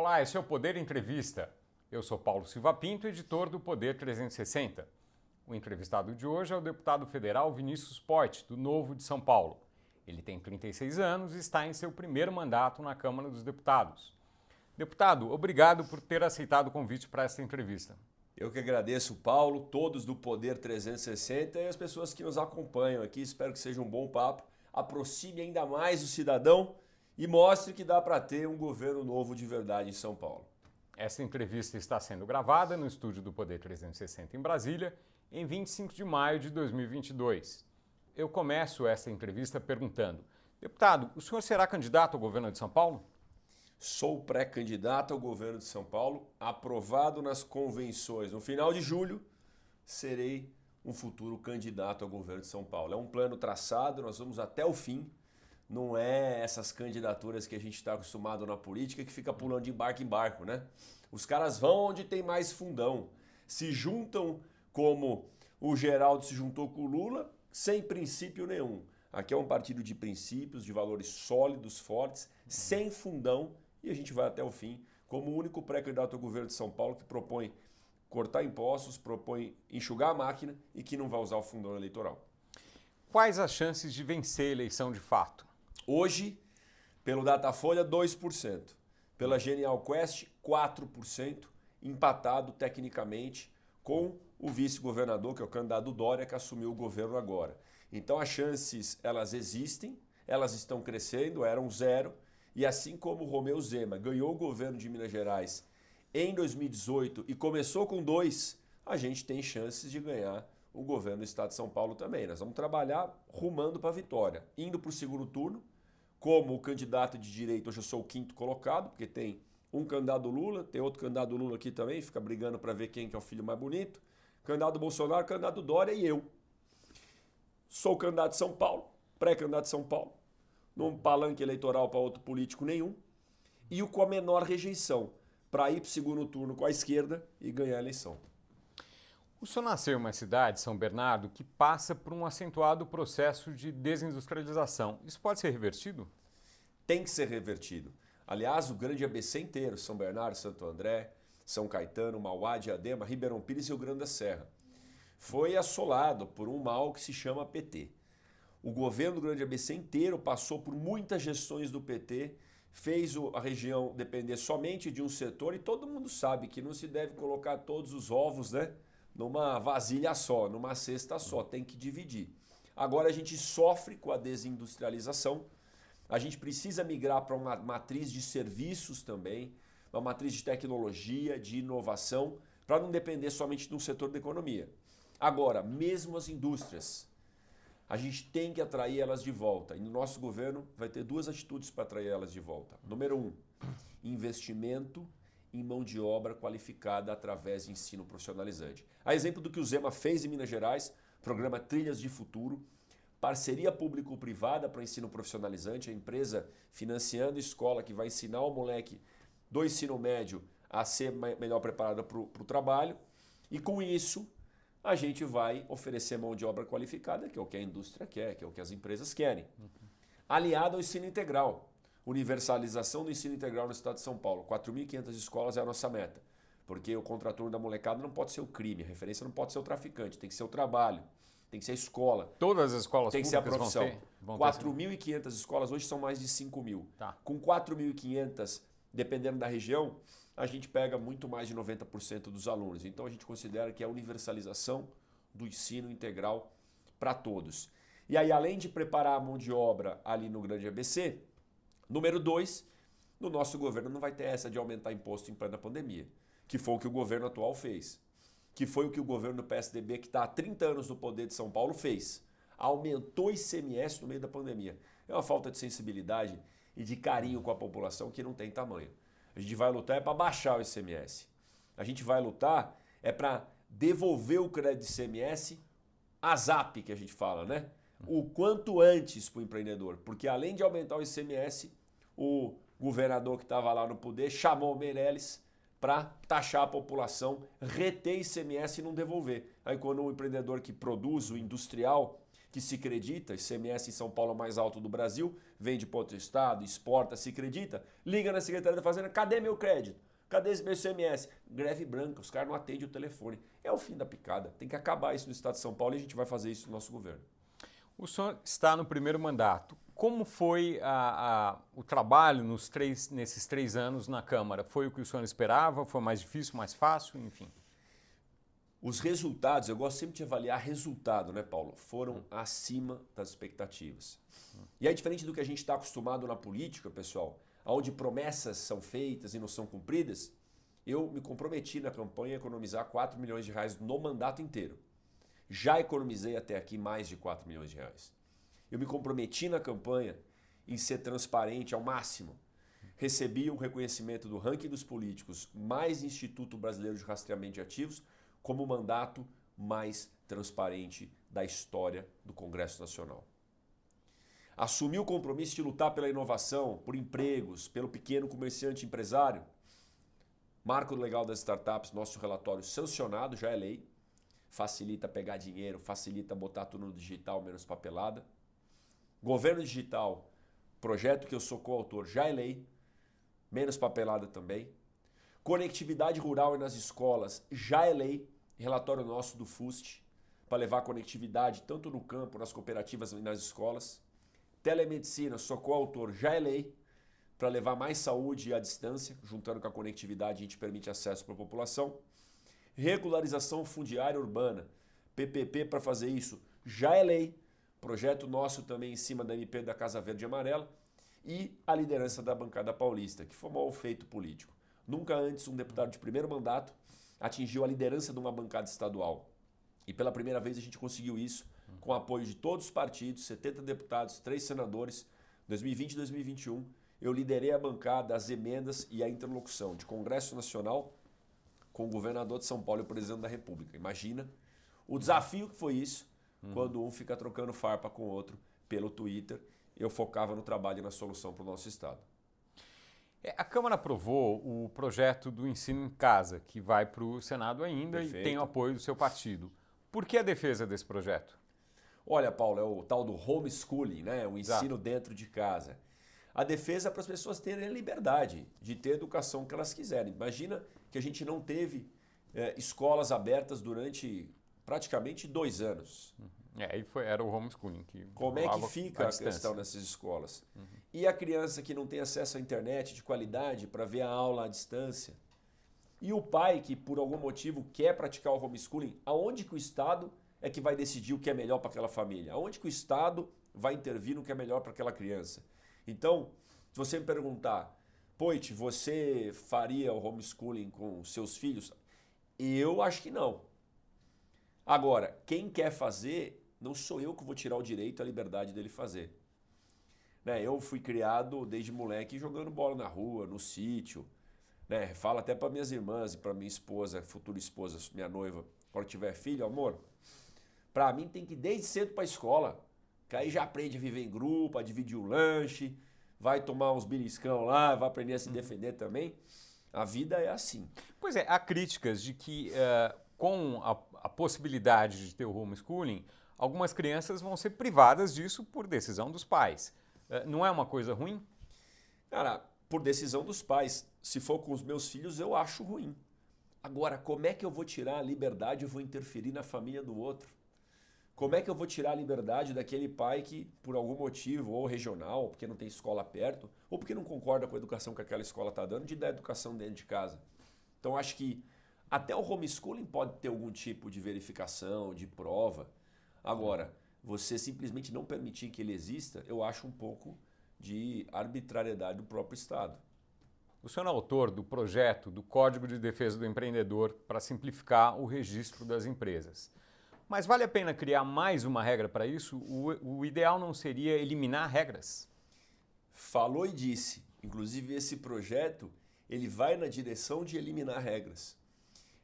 Olá, esse é o Poder Entrevista. Eu sou Paulo Silva Pinto, editor do Poder 360. O entrevistado de hoje é o deputado federal Vinícius Poit, do Novo de São Paulo. Ele tem 36 anos e está em seu primeiro mandato na Câmara dos Deputados. Deputado, obrigado por ter aceitado o convite para esta entrevista. Eu que agradeço, Paulo, todos do Poder 360 e as pessoas que nos acompanham aqui. Espero que seja um bom papo. Aproxime ainda mais o cidadão e mostre que dá para ter um governo novo de verdade em São Paulo. Essa entrevista está sendo gravada no estúdio do Poder 360 em Brasília, em 25 de maio de 2022. Eu começo esta entrevista perguntando: Deputado, o senhor será candidato ao governo de São Paulo? Sou pré-candidato ao governo de São Paulo, aprovado nas convenções. No final de julho, serei um futuro candidato ao governo de São Paulo. É um plano traçado, nós vamos até o fim não é essas candidaturas que a gente está acostumado na política que fica pulando de barco em barco, né? Os caras vão onde tem mais fundão, se juntam como o Geraldo se juntou com o Lula, sem princípio nenhum. Aqui é um partido de princípios, de valores sólidos, fortes, sem fundão, e a gente vai até o fim, como o único pré-candidato ao governo de São Paulo que propõe cortar impostos, propõe enxugar a máquina e que não vai usar o fundão eleitoral. Quais as chances de vencer a eleição de fato? Hoje, pelo Datafolha, 2%. Pela Genial Quest, 4%, empatado tecnicamente com o vice-governador, que é o candidato Dória, que assumiu o governo agora. Então as chances, elas existem, elas estão crescendo, eram zero, e assim como o Romeu Zema ganhou o governo de Minas Gerais em 2018 e começou com dois, a gente tem chances de ganhar o governo do Estado de São Paulo também. Nós vamos trabalhar rumando para a vitória, indo para o segundo turno, como o candidato de direita, hoje eu sou o quinto colocado, porque tem um candidato Lula, tem outro candidato Lula aqui também, fica brigando para ver quem que é o filho mais bonito. Candidato Bolsonaro, candidato Dória e eu. Sou candidato de São Paulo, pré-candidato de São Paulo, num palanque eleitoral para outro político nenhum, e o com a menor rejeição, para ir para o segundo turno com a esquerda e ganhar a eleição. O senhor nasceu em uma cidade, São Bernardo, que passa por um acentuado processo de desindustrialização. Isso pode ser revertido? Tem que ser revertido. Aliás, o grande ABC inteiro, São Bernardo, Santo André, São Caetano, Mauá, Diadema, Ribeirão Pires e Rio Grande da Serra, foi assolado por um mal que se chama PT. O governo do grande ABC inteiro passou por muitas gestões do PT, fez a região depender somente de um setor e todo mundo sabe que não se deve colocar todos os ovos, né? Numa vasilha só, numa cesta só, tem que dividir. Agora a gente sofre com a desindustrialização, a gente precisa migrar para uma matriz de serviços também, uma matriz de tecnologia, de inovação, para não depender somente de um setor da economia. Agora, mesmo as indústrias, a gente tem que atrair elas de volta. E no nosso governo vai ter duas atitudes para atrair elas de volta. Número um, investimento em mão de obra qualificada através de ensino profissionalizante. A exemplo do que o Zema fez em Minas Gerais, programa Trilhas de Futuro, parceria público-privada para ensino profissionalizante, a empresa financiando escola que vai ensinar o moleque do ensino médio a ser melhor preparado para o trabalho. E com isso, a gente vai oferecer mão de obra qualificada, que é o que a indústria quer, que é o que as empresas querem. Uhum. Aliado ao ensino integral universalização do ensino integral no estado de São Paulo. 4.500 escolas é a nossa meta. Porque o contraturno da molecada não pode ser o crime, a referência não pode ser o traficante, tem que ser o trabalho, tem que ser a escola. Todas as escolas Tem que ser a profissão. 4.500 escolas, hoje são mais de 5 mil. Tá. Com 4.500, dependendo da região, a gente pega muito mais de 90% dos alunos. Então a gente considera que é a universalização do ensino integral para todos. E aí, além de preparar a mão de obra ali no Grande ABC, Número dois, no nosso governo não vai ter essa de aumentar imposto em plena pandemia, que foi o que o governo atual fez. Que foi o que o governo do PSDB, que está há 30 anos no poder de São Paulo, fez. Aumentou ICMS no meio da pandemia. É uma falta de sensibilidade e de carinho com a população que não tem tamanho. A gente vai lutar é para baixar o ICMS. A gente vai lutar é para devolver o crédito de ICMS a ZAP, que a gente fala, né? O quanto antes para o empreendedor. Porque além de aumentar o ICMS, o governador que estava lá no poder chamou o Meirelles para taxar a população, reter ICMS e não devolver. Aí quando o empreendedor que produz, o industrial, que se acredita, ICMS em São Paulo é o mais alto do Brasil, vende para outro estado, exporta, se acredita, liga na Secretaria da Fazenda, cadê meu crédito? Cadê esse meu ICMS? Greve branca, os caras não atendem o telefone. É o fim da picada. Tem que acabar isso no estado de São Paulo e a gente vai fazer isso no nosso governo. O senhor está no primeiro mandato. Como foi a, a, o trabalho nos três, nesses três anos na Câmara? Foi o que o senhor esperava? Foi mais difícil, mais fácil? Enfim. Os resultados, eu gosto sempre de avaliar resultado, né, Paulo? Foram acima das expectativas. E é diferente do que a gente está acostumado na política, pessoal, onde promessas são feitas e não são cumpridas. Eu me comprometi na campanha a economizar 4 milhões de reais no mandato inteiro. Já economizei até aqui mais de 4 milhões de reais. Eu me comprometi na campanha em ser transparente ao máximo. Recebi o reconhecimento do ranking dos políticos mais Instituto Brasileiro de Rastreamento de Ativos como o mandato mais transparente da história do Congresso Nacional. Assumi o compromisso de lutar pela inovação, por empregos, pelo pequeno comerciante empresário. Marco legal das startups, nosso relatório sancionado, já é lei. Facilita pegar dinheiro, facilita botar tudo no digital, menos papelada. Governo digital, projeto que eu sou coautor, já é lei. Menos papelada também. Conectividade rural e nas escolas, já é lei relatório nosso do FUST, para levar conectividade tanto no campo, nas cooperativas e nas escolas. Telemedicina, sou coautor, já é lei, para levar mais saúde à distância, juntando com a conectividade, a gente permite acesso para a população. Regularização fundiária urbana, PPP para fazer isso, já é lei. Projeto nosso também em cima da MP da Casa Verde e Amarela. E a liderança da bancada paulista, que foi um mal feito político. Nunca antes um deputado de primeiro mandato atingiu a liderança de uma bancada estadual. E pela primeira vez a gente conseguiu isso com o apoio de todos os partidos, 70 deputados, três senadores. 2020 e 2021, eu liderei a bancada, as emendas e a interlocução de Congresso Nacional com o governador de São Paulo e o presidente da República. Imagina o desafio que foi isso uhum. quando um fica trocando farpa com o outro pelo Twitter. Eu focava no trabalho e na solução para o nosso Estado. É, a Câmara aprovou o projeto do ensino em casa, que vai para o Senado ainda Perfeito. e tem o apoio do seu partido. Por que a defesa desse projeto? Olha, Paulo, é o tal do homeschooling, né? o ensino Exato. dentro de casa. A defesa é para as pessoas terem a liberdade de ter a educação que elas quiserem. Imagina que a gente não teve é, escolas abertas durante praticamente dois anos. Uhum. É, aí foi, era o homeschooling. Que Como é que fica a, a questão nessas escolas? Uhum. E a criança que não tem acesso à internet de qualidade para ver a aula à distância? E o pai que por algum motivo quer praticar o homeschooling, aonde que o Estado é que vai decidir o que é melhor para aquela família? Aonde que o Estado vai intervir no que é melhor para aquela criança? Então, se você me perguntar, Poit, você faria o homeschooling com seus filhos? Eu acho que não. Agora, quem quer fazer, não sou eu que vou tirar o direito, a liberdade dele fazer. Né? Eu fui criado desde moleque jogando bola na rua, no sítio. Né? Falo até para minhas irmãs e para minha esposa, futura esposa, minha noiva, quando tiver filho, amor, para mim tem que ir desde cedo para a escola. Que aí já aprende a viver em grupo, a dividir o lanche, vai tomar uns beliscão lá, vai aprender a se uhum. defender também. A vida é assim. Pois é, há críticas de que uh, com a, a possibilidade de ter o homeschooling, algumas crianças vão ser privadas disso por decisão dos pais. Eh, não é uma coisa ruim? Cara, por decisão dos pais. Se for com os meus filhos, eu acho ruim. Agora, como é que eu vou tirar a liberdade e vou interferir na família do outro? Como é que eu vou tirar a liberdade daquele pai que, por algum motivo, ou regional, porque não tem escola perto, ou porque não concorda com a educação que aquela escola está dando, de dar educação dentro de casa? Então, acho que até o homeschooling pode ter algum tipo de verificação, de prova. Agora, você simplesmente não permitir que ele exista, eu acho um pouco de arbitrariedade do próprio Estado. O senhor é autor do projeto do Código de Defesa do Empreendedor para simplificar o registro das empresas. Mas vale a pena criar mais uma regra para isso? O, o ideal não seria eliminar regras? Falou e disse. Inclusive, esse projeto ele vai na direção de eliminar regras.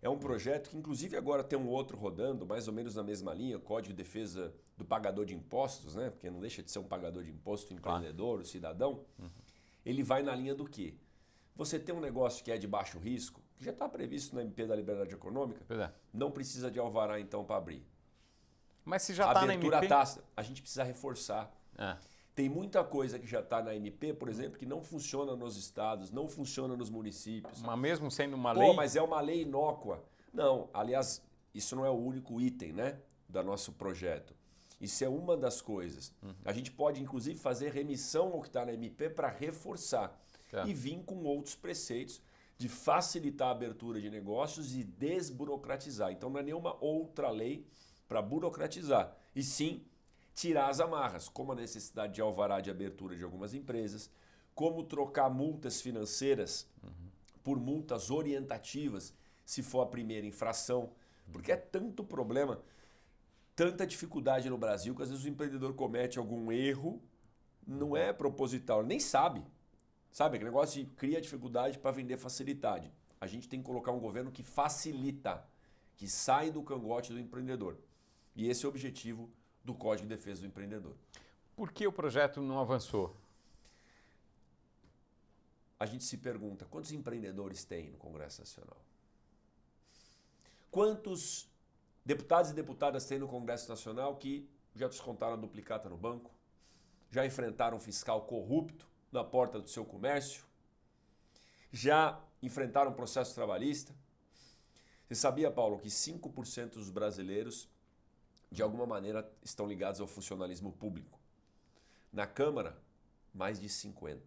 É um projeto que, inclusive, agora tem um outro rodando, mais ou menos na mesma linha, Código de Defesa do Pagador de Impostos, né? porque não deixa de ser um pagador de imposto, o empreendedor, o cidadão. Uhum. Ele vai na linha do quê? Você tem um negócio que é de baixo risco, que já está previsto na MP da Liberdade Econômica, é. não precisa de alvará então para abrir. Mas se já está na Abertura MP... tácita, a gente precisa reforçar. É. Tem muita coisa que já está na MP, por exemplo, que não funciona nos estados, não funciona nos municípios. Mas mesmo sendo uma Pô, lei... mas é uma lei inócua. Não, aliás, isso não é o único item, né, do nosso projeto. Isso é uma das coisas. A gente pode, inclusive, fazer remissão ao que está na MP para reforçar Tá. e vir com outros preceitos de facilitar a abertura de negócios e desburocratizar. Então, não é nenhuma outra lei para burocratizar, e sim tirar as amarras, como a necessidade de alvará de abertura de algumas empresas, como trocar multas financeiras por multas orientativas, se for a primeira infração, porque é tanto problema, tanta dificuldade no Brasil que às vezes o empreendedor comete algum erro, não é proposital, nem sabe. Sabe, aquele negócio de cria dificuldade para vender facilidade. A gente tem que colocar um governo que facilita, que sai do cangote do empreendedor. E esse é o objetivo do Código de Defesa do Empreendedor. Por que o projeto não avançou? a gente se pergunta quantos empreendedores tem no Congresso Nacional? Quantos deputados e deputadas tem no Congresso Nacional que já descontaram a duplicata no banco? Já enfrentaram um fiscal corrupto na porta do seu comércio? Já enfrentaram um processo trabalhista? Você sabia, Paulo, que 5% dos brasileiros, de alguma maneira, estão ligados ao funcionalismo público? Na Câmara, mais de 50%.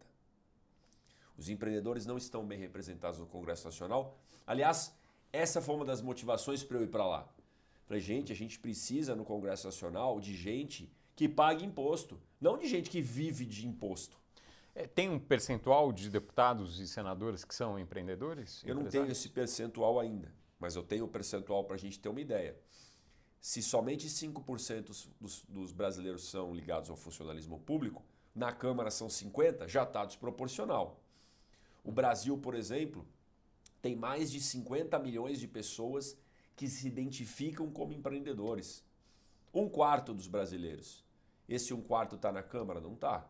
Os empreendedores não estão bem representados no Congresso Nacional. Aliás, essa foi uma das motivações para eu ir para lá. Falei, gente, a gente precisa no Congresso Nacional de gente que pague imposto, não de gente que vive de imposto. É, Tem um percentual de deputados e senadores que são empreendedores? Eu não tenho esse percentual ainda, mas eu tenho o percentual para a gente ter uma ideia. Se somente 5% dos, dos brasileiros são ligados ao funcionalismo público, na Câmara são 50%, já está desproporcional. O Brasil, por exemplo, tem mais de 50 milhões de pessoas que se identificam como empreendedores. Um quarto dos brasileiros. Esse um quarto está na Câmara? Não está.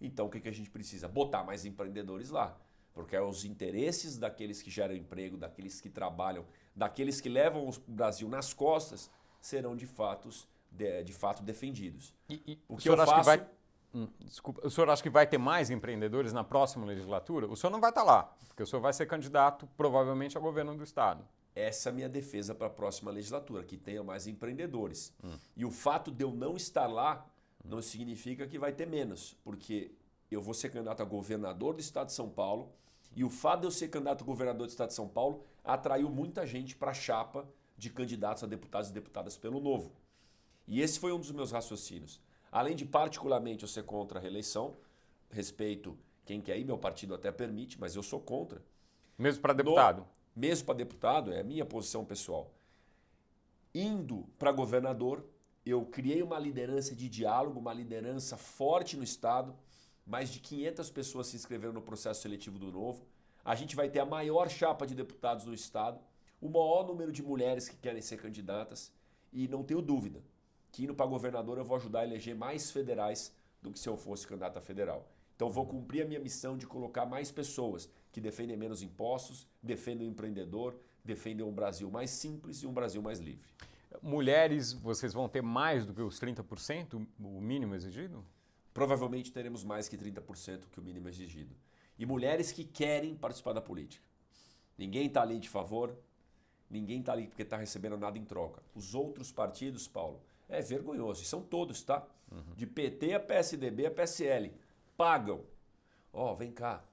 Então o que, que a gente precisa? Botar mais empreendedores lá. Porque é os interesses daqueles que geram emprego, daqueles que trabalham, daqueles que levam o Brasil nas costas, serão de, fatos, de, de fato defendidos. E, e O o que senhor eu acha que faço- vai... Hum, desculpa, o senhor acha que vai ter mais empreendedores na próxima legislatura? O senhor não vai estar lá, porque o senhor vai ser candidato provavelmente ao governo do estado. Essa é a minha defesa para a próxima legislatura, que tenha mais empreendedores. E o fato de eu não estar lá não significa que vai ter menos, porque eu vou ser candidato a governador do estado de São Paulo, e o fato de eu ser candidato a governador do estado de São Paulo atraiu muita gente para a chapa de candidatos a deputados e deputadas pelo Novo. E esse foi um dos meus raciocínios. Além de particularmente eu ser contra a reeleição, respeito quem quer ir, meu partido até permite, mas eu sou contra. Mesmo para deputado. Mesmo para deputado, é a minha posição pessoal. Indo para governador, eu criei uma liderança de diálogo, uma liderança forte no Estado. Mais de 500 pessoas se inscreveram no processo seletivo do Novo. A gente vai ter a maior chapa de deputados do Estado, o maior número de mulheres que querem ser candidatas. E não tenho dúvida que indo para governador eu vou ajudar a eleger mais federais do que se eu fosse candidato a federal. Então vou cumprir a minha missão de colocar mais pessoas que defendem menos impostos, defendem o empreendedor, defendem um Brasil mais simples e um Brasil mais livre. Mulheres, vocês vão ter mais do que os 30%, o mínimo exigido? Provavelmente teremos mais que 30% que o mínimo exigido. E mulheres que querem participar da política. Ninguém está ali de favor, ninguém está ali porque está recebendo nada em troca. Os outros partidos, Paulo, é vergonhoso. E são todos, tá? De PT a PSDB a PSL. Pagam. Ó, vem cá.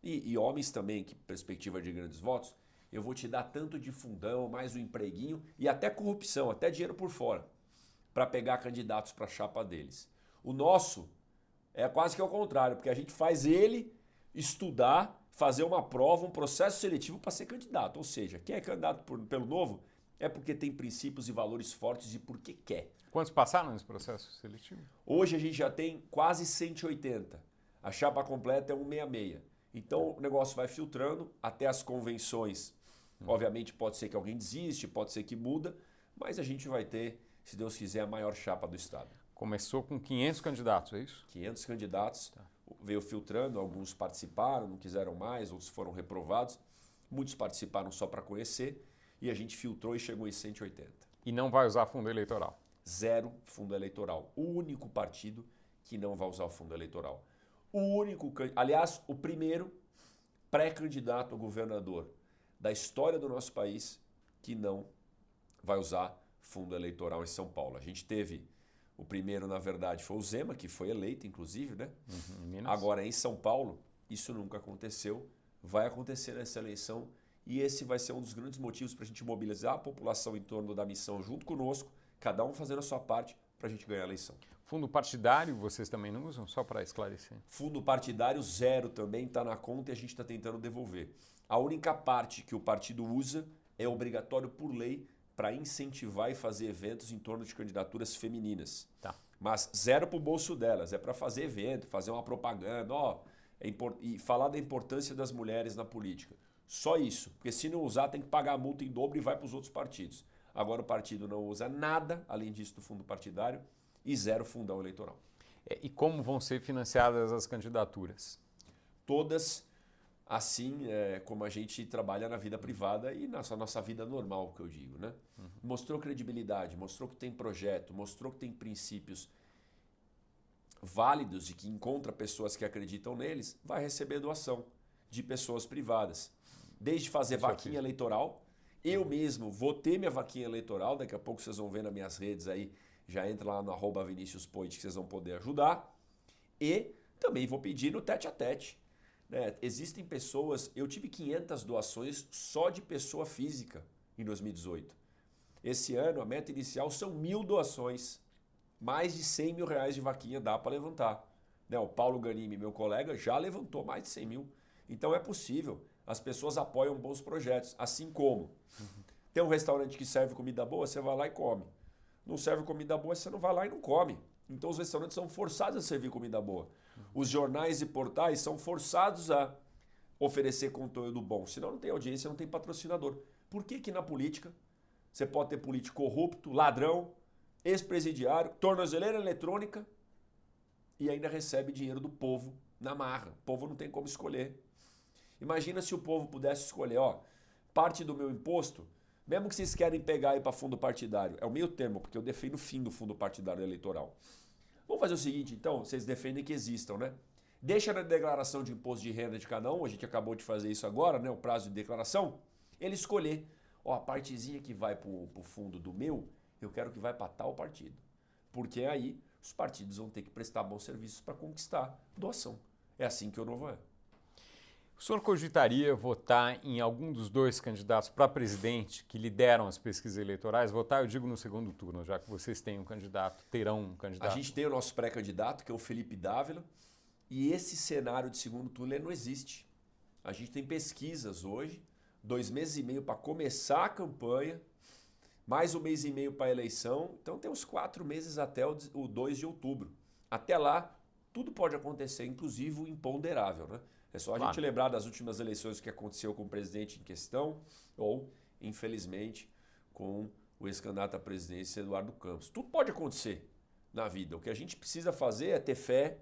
E, e homens também, que perspectiva de grandes votos, eu vou te dar tanto de fundão, mais um empreguinho e até corrupção, até dinheiro por fora, para pegar candidatos para a chapa deles. O nosso é quase que ao contrário, porque a gente faz ele estudar, fazer uma prova, um processo seletivo para ser candidato. Ou seja, quem é candidato por- pelo novo é porque tem princípios e valores fortes e porque quer. Quantos passaram nesse processo seletivo? Hoje a gente já tem quase 180. A chapa completa é 166. Então o negócio vai filtrando até as convenções. Obviamente pode ser que alguém desiste, pode ser que muda, mas a gente vai ter, se Deus quiser, a maior chapa do estado. Começou com 500 candidatos, é isso? 500 candidatos, veio filtrando, alguns participaram, não quiseram mais, outros foram reprovados, muitos participaram só para conhecer e a gente filtrou e chegou em 180. E não vai usar fundo eleitoral? Zero fundo eleitoral. O único partido que não vai usar o fundo eleitoral. O único, aliás, o primeiro pré-candidato a governador da história do nosso país que não vai usar fundo eleitoral em São Paulo. A gente teve o primeiro, na verdade, foi o Zema, que foi eleito, inclusive, né? Uhum, Agora, em São Paulo, isso nunca aconteceu. Vai acontecer nessa eleição e esse vai ser um dos grandes motivos para a gente mobilizar a população em torno da missão junto conosco, cada um fazendo a sua parte para a gente ganhar a eleição. Fundo partidário vocês também não usam? Só para esclarecer. Fundo partidário zero também está na conta e a gente está tentando devolver. A única parte que o partido usa é obrigatório por lei para incentivar e fazer eventos em torno de candidaturas femininas. Tá. Mas zero para o bolso delas, é para fazer evento, fazer uma propaganda, ó, é e falar da importância das mulheres na política. Só isso, porque se não usar tem que pagar a multa em dobro e vai para os outros partidos. Agora o partido não usa nada, além disso, do fundo partidário e zero fundão eleitoral. É, e como vão ser financiadas as candidaturas? Todas assim é, como a gente trabalha na vida privada e na nossa vida normal, que eu digo. Né? Uhum. Mostrou credibilidade, mostrou que tem projeto, mostrou que tem princípios válidos e que encontra pessoas que acreditam neles, vai receber doação de pessoas privadas. Desde fazer Isso vaquinha eleitoral, eu mesmo vou ter minha vaquinha eleitoral, daqui a pouco vocês vão ver nas minhas redes aí, já entra lá no arroba Vinícius Poit que vocês vão poder ajudar. E também vou pedir no tete a tete né? Existem pessoas, eu tive 500 doações só de pessoa física em 2018. Esse ano a meta inicial são mil doações, mais de 100 mil reais de vaquinha dá para levantar. Né? O Paulo Ganimi, meu colega, já levantou mais de 100 mil. Então é possível. As pessoas apoiam bons projetos, assim como tem um restaurante que serve comida boa, você vai lá e come. Não serve comida boa, você não vai lá e não come. Então os restaurantes são forçados a servir comida boa. Os jornais e portais são forçados a oferecer conteúdo bom. Senão não tem audiência, não tem patrocinador. Por que, que na política você pode ter político corrupto, ladrão, ex-presidiário, tornozeleira eletrônica e ainda recebe dinheiro do povo na marra? O povo não tem como escolher. Imagina se o povo pudesse escolher, ó, parte do meu imposto, mesmo que vocês querem pegar aí para fundo partidário, é o meio termo, porque eu defendo o fim do fundo partidário eleitoral. Vamos fazer o seguinte, então, vocês defendem que existam, né? Deixa na declaração de imposto de renda de cada um, a gente acabou de fazer isso agora, né? O prazo de declaração, ele escolher, ó, a partezinha que vai para o fundo do meu, eu quero que vai para tal partido. Porque aí os partidos vão ter que prestar bons serviços para conquistar doação. É assim que o novo é. O senhor cogitaria votar em algum dos dois candidatos para presidente que lideram as pesquisas eleitorais? Votar, eu digo, no segundo turno, já que vocês têm um candidato, terão um candidato. A gente tem o nosso pré-candidato, que é o Felipe Dávila, e esse cenário de segundo turno não existe. A gente tem pesquisas hoje, dois meses e meio para começar a campanha, mais um mês e meio para a eleição, então tem uns quatro meses até o 2 de outubro. Até lá, tudo pode acontecer, inclusive o imponderável, né? É só a claro. gente lembrar das últimas eleições que aconteceu com o presidente em questão, ou, infelizmente, com o ex-candidato à presidência Eduardo Campos. Tudo pode acontecer na vida. O que a gente precisa fazer é ter fé,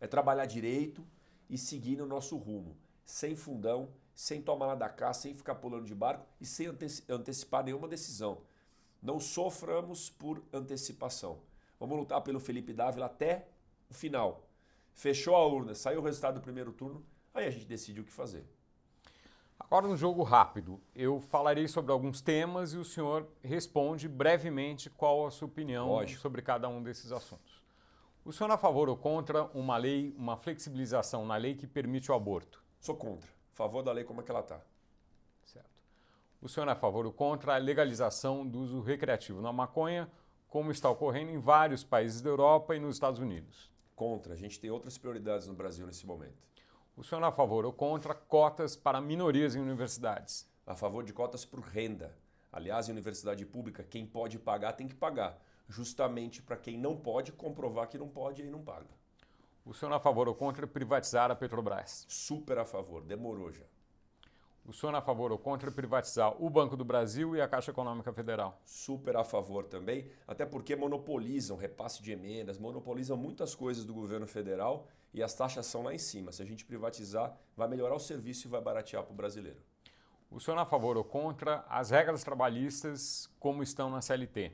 é trabalhar direito e seguir no nosso rumo, sem fundão, sem tomar nada cá, sem ficar pulando de barco e sem antecipar nenhuma decisão. Não soframos por antecipação. Vamos lutar pelo Felipe Dávila até o final. Fechou a urna, saiu o resultado do primeiro turno, Aí a gente decide o que fazer. Agora, um jogo rápido, eu falarei sobre alguns temas e o senhor responde brevemente qual a sua opinião Lógico. sobre cada um desses assuntos. O senhor é a favor ou contra uma lei, uma flexibilização na lei que permite o aborto? Sou contra. A favor da lei como é que ela está. Certo. O senhor é a favor ou contra a legalização do uso recreativo na maconha, como está ocorrendo em vários países da Europa e nos Estados Unidos? Contra. A gente tem outras prioridades no Brasil nesse momento. O senhor é a favor ou contra cotas para minorias em universidades? A favor de cotas por renda. Aliás, em universidade pública, quem pode pagar tem que pagar. Justamente para quem não pode comprovar que não pode e não paga. O senhor é a favor ou contra privatizar a Petrobras? Super a favor, demorou já. O senhor é a favor ou contra privatizar o Banco do Brasil e a Caixa Econômica Federal? Super a favor também, até porque monopolizam repasse de emendas, monopolizam muitas coisas do governo federal e as taxas são lá em cima. Se a gente privatizar, vai melhorar o serviço e vai baratear para o brasileiro. O senhor é a favor ou contra as regras trabalhistas como estão na CLT?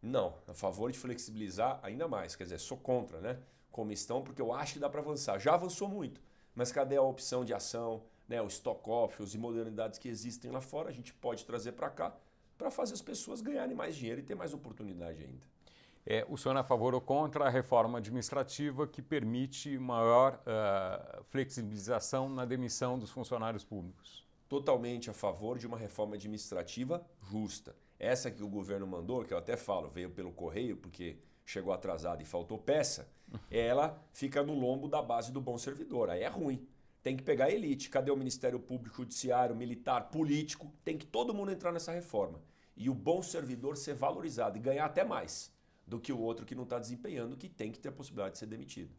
Não, a favor de flexibilizar ainda mais. Quer dizer, sou contra, né? Como estão, porque eu acho que dá para avançar. Já avançou muito, mas cadê a opção de ação, né? o stock options e modernidades que existem lá fora? A gente pode trazer para cá para fazer as pessoas ganharem mais dinheiro e ter mais oportunidade ainda. É, o senhor é a favor ou contra a reforma administrativa que permite maior uh, flexibilização na demissão dos funcionários públicos? Totalmente a favor de uma reforma administrativa justa. Essa que o governo mandou, que eu até falo, veio pelo correio porque chegou atrasada e faltou peça, ela fica no lombo da base do bom servidor. Aí é ruim. Tem que pegar a elite. Cadê o Ministério Público, Judiciário, Militar, Político? Tem que todo mundo entrar nessa reforma. E o bom servidor ser valorizado e ganhar até mais do que o outro que não está desempenhando, que tem que ter a possibilidade de ser demitido.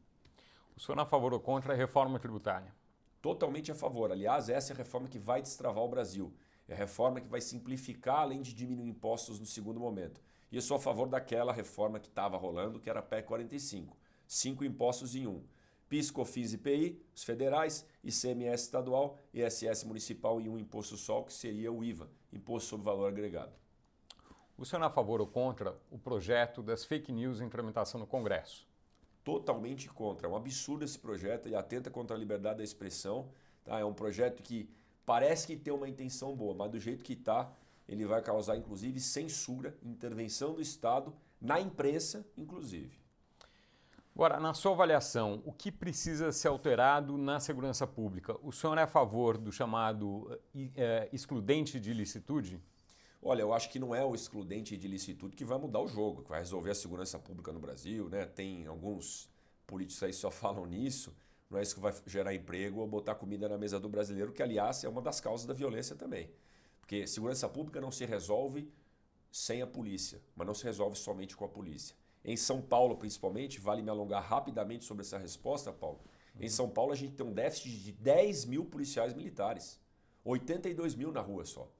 O senhor é a favor ou contra a reforma tributária? Totalmente a favor. Aliás, essa é a reforma que vai destravar o Brasil. É a reforma que vai simplificar, além de diminuir impostos no segundo momento. E eu sou a favor daquela reforma que estava rolando, que era a PEC 45. Cinco impostos em um. PIS, COFINS e IPI, os federais, ICMS estadual, ISS municipal e um imposto só, que seria o IVA, Imposto sobre Valor Agregado. O senhor é a favor ou contra o projeto das fake news em tramitação no Congresso? Totalmente contra. É um absurdo esse projeto, ele atenta contra a liberdade da expressão. Tá? É um projeto que parece que tem uma intenção boa, mas do jeito que está, ele vai causar inclusive censura, intervenção do Estado na imprensa, inclusive. Agora, na sua avaliação, o que precisa ser alterado na segurança pública? O senhor é a favor do chamado é, excludente de ilicitude? Olha, eu acho que não é o excludente de licitude que vai mudar o jogo, que vai resolver a segurança pública no Brasil, né? Tem alguns políticos aí que só falam nisso, não é isso que vai gerar emprego ou botar comida na mesa do brasileiro, que aliás é uma das causas da violência também. Porque segurança pública não se resolve sem a polícia, mas não se resolve somente com a polícia. Em São Paulo, principalmente, vale me alongar rapidamente sobre essa resposta, Paulo. Em São Paulo, a gente tem um déficit de 10 mil policiais militares, 82 mil na rua só.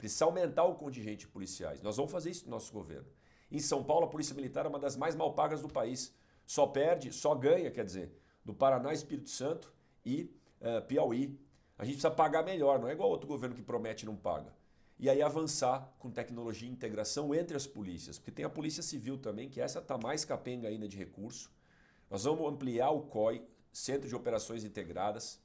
Precisa aumentar o contingente de policiais. Nós vamos fazer isso no nosso governo. Em São Paulo, a Polícia Militar é uma das mais mal pagas do país. Só perde, só ganha, quer dizer, do Paraná, Espírito Santo e uh, Piauí. A gente precisa pagar melhor, não é igual outro governo que promete e não paga. E aí avançar com tecnologia e integração entre as polícias, porque tem a Polícia Civil também, que essa está mais capenga ainda de recurso. Nós vamos ampliar o COI, Centro de Operações Integradas,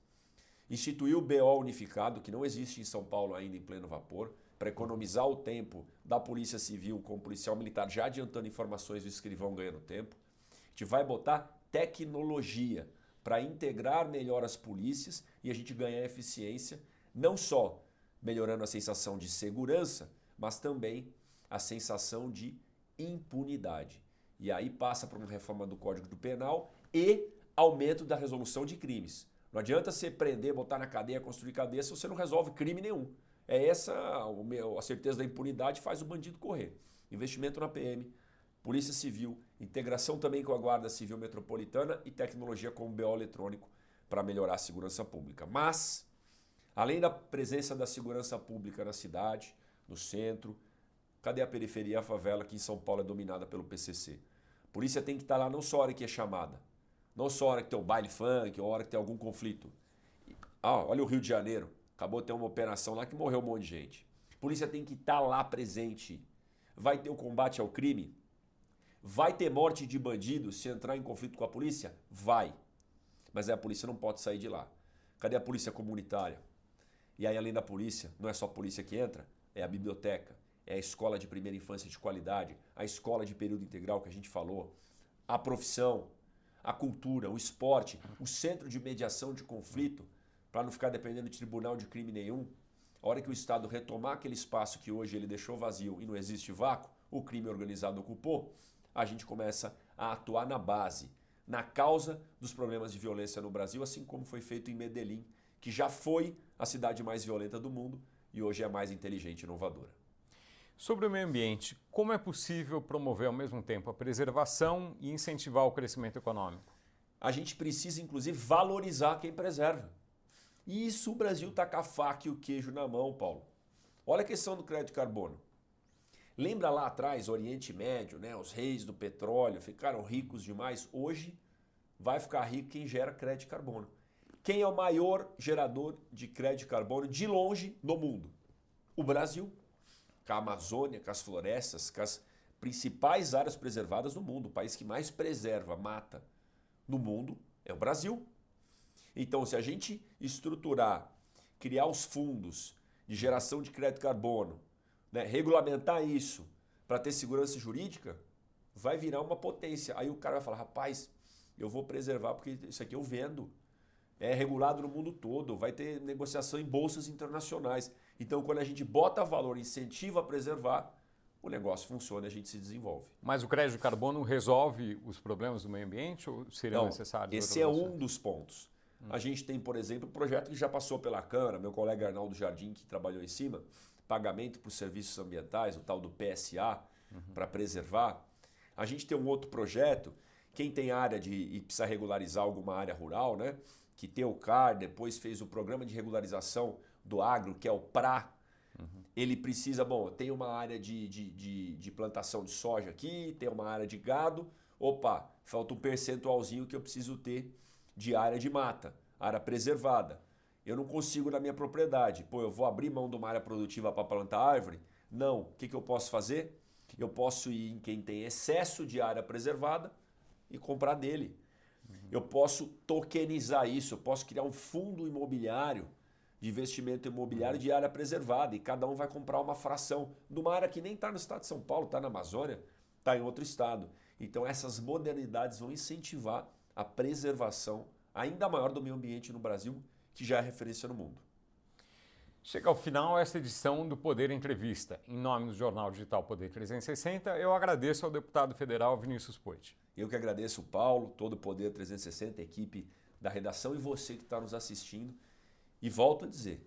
instituir o BO unificado, que não existe em São Paulo ainda em pleno vapor para economizar o tempo da Polícia Civil com o policial militar já adiantando informações do escrivão ganhando tempo. A gente vai botar tecnologia para integrar melhor as polícias e a gente ganhar eficiência, não só melhorando a sensação de segurança, mas também a sensação de impunidade. E aí passa por uma reforma do Código do Penal e aumento da resolução de crimes. Não adianta você prender, botar na cadeia, construir cadeia se você não resolve crime nenhum. É essa a certeza da impunidade faz o bandido correr. Investimento na PM, Polícia Civil, integração também com a Guarda Civil Metropolitana e tecnologia como BO eletrônico para melhorar a segurança pública. Mas, além da presença da segurança pública na cidade, no centro, cadê a periferia, a favela que em São Paulo é dominada pelo PCC? A polícia tem que estar lá não só a hora que é chamada, não só a hora que tem o baile funk, ou a hora que tem algum conflito. Ah, olha o Rio de Janeiro. Acabou de ter uma operação lá que morreu um monte de gente. A polícia tem que estar tá lá presente. Vai ter o combate ao crime? Vai ter morte de bandido se entrar em conflito com a polícia? Vai. Mas a polícia não pode sair de lá. Cadê a polícia comunitária? E aí, além da polícia, não é só a polícia que entra, é a biblioteca, é a escola de primeira infância de qualidade, a escola de período integral que a gente falou, a profissão, a cultura, o esporte, o centro de mediação de conflito para não ficar dependendo de tribunal de crime nenhum. A hora que o Estado retomar aquele espaço que hoje ele deixou vazio e não existe vácuo, o crime organizado ocupou, a gente começa a atuar na base, na causa dos problemas de violência no Brasil, assim como foi feito em Medellín, que já foi a cidade mais violenta do mundo e hoje é a mais inteligente e inovadora. Sobre o meio ambiente, como é possível promover ao mesmo tempo a preservação e incentivar o crescimento econômico? A gente precisa, inclusive, valorizar quem preserva. E isso o Brasil está com a faca e o queijo na mão, Paulo. Olha a questão do crédito de carbono. Lembra lá atrás, Oriente Médio, né? Os reis do petróleo ficaram ricos demais. Hoje vai ficar rico quem gera crédito de carbono. Quem é o maior gerador de crédito de carbono de longe no mundo? O Brasil, com a Amazônia, com as florestas, com as principais áreas preservadas no mundo. O país que mais preserva, mata no mundo é o Brasil. Então, se a gente estruturar, criar os fundos de geração de crédito carbono, né, regulamentar isso para ter segurança jurídica, vai virar uma potência. Aí o cara vai falar, rapaz, eu vou preservar porque isso aqui eu vendo. É regulado no mundo todo, vai ter negociação em bolsas internacionais. Então, quando a gente bota valor, incentiva a preservar, o negócio funciona e a gente se desenvolve. Mas o crédito de carbono resolve os problemas do meio ambiente ou seria Não, necessário? Esse é um dos pontos. Hum. A gente tem, por exemplo, um projeto que já passou pela Câmara, meu colega Arnaldo Jardim, que trabalhou em cima, pagamento por serviços ambientais, o tal do PSA, uhum. para preservar. A gente tem um outro projeto, quem tem área de e precisa regularizar alguma área rural, né? Que tem o CAR, depois fez o programa de regularização do agro, que é o PRA. Uhum. Ele precisa, bom, tem uma área de, de, de, de plantação de soja aqui, tem uma área de gado. Opa, falta um percentualzinho que eu preciso ter de área de mata, área preservada. Eu não consigo na minha propriedade. Pô, eu vou abrir mão de uma área produtiva para plantar árvore? Não. O que, que eu posso fazer? Eu posso ir em quem tem excesso de área preservada e comprar dele. Uhum. Eu posso tokenizar isso, eu posso criar um fundo imobiliário de investimento imobiliário de área preservada e cada um vai comprar uma fração de uma área que nem está no estado de São Paulo, está na Amazônia, está em outro estado. Então essas modernidades vão incentivar a preservação ainda maior do meio ambiente no Brasil, que já é referência no mundo. Chega ao final esta edição do Poder Entrevista. Em nome do Jornal Digital Poder 360, eu agradeço ao deputado federal Vinícius Poit. Eu que agradeço o Paulo, todo o Poder 360, a equipe da redação e você que está nos assistindo. E volto a dizer,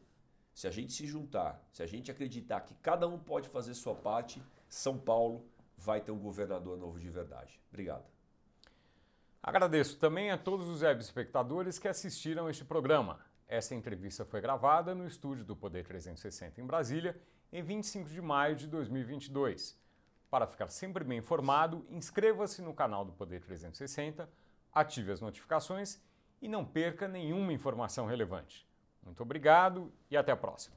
se a gente se juntar, se a gente acreditar que cada um pode fazer sua parte, São Paulo vai ter um governador novo de verdade. Obrigado. Agradeço também a todos os web espectadores que assistiram este programa. Esta entrevista foi gravada no estúdio do Poder 360 em Brasília, em 25 de maio de 2022. Para ficar sempre bem informado, inscreva-se no canal do Poder 360, ative as notificações e não perca nenhuma informação relevante. Muito obrigado e até a próxima.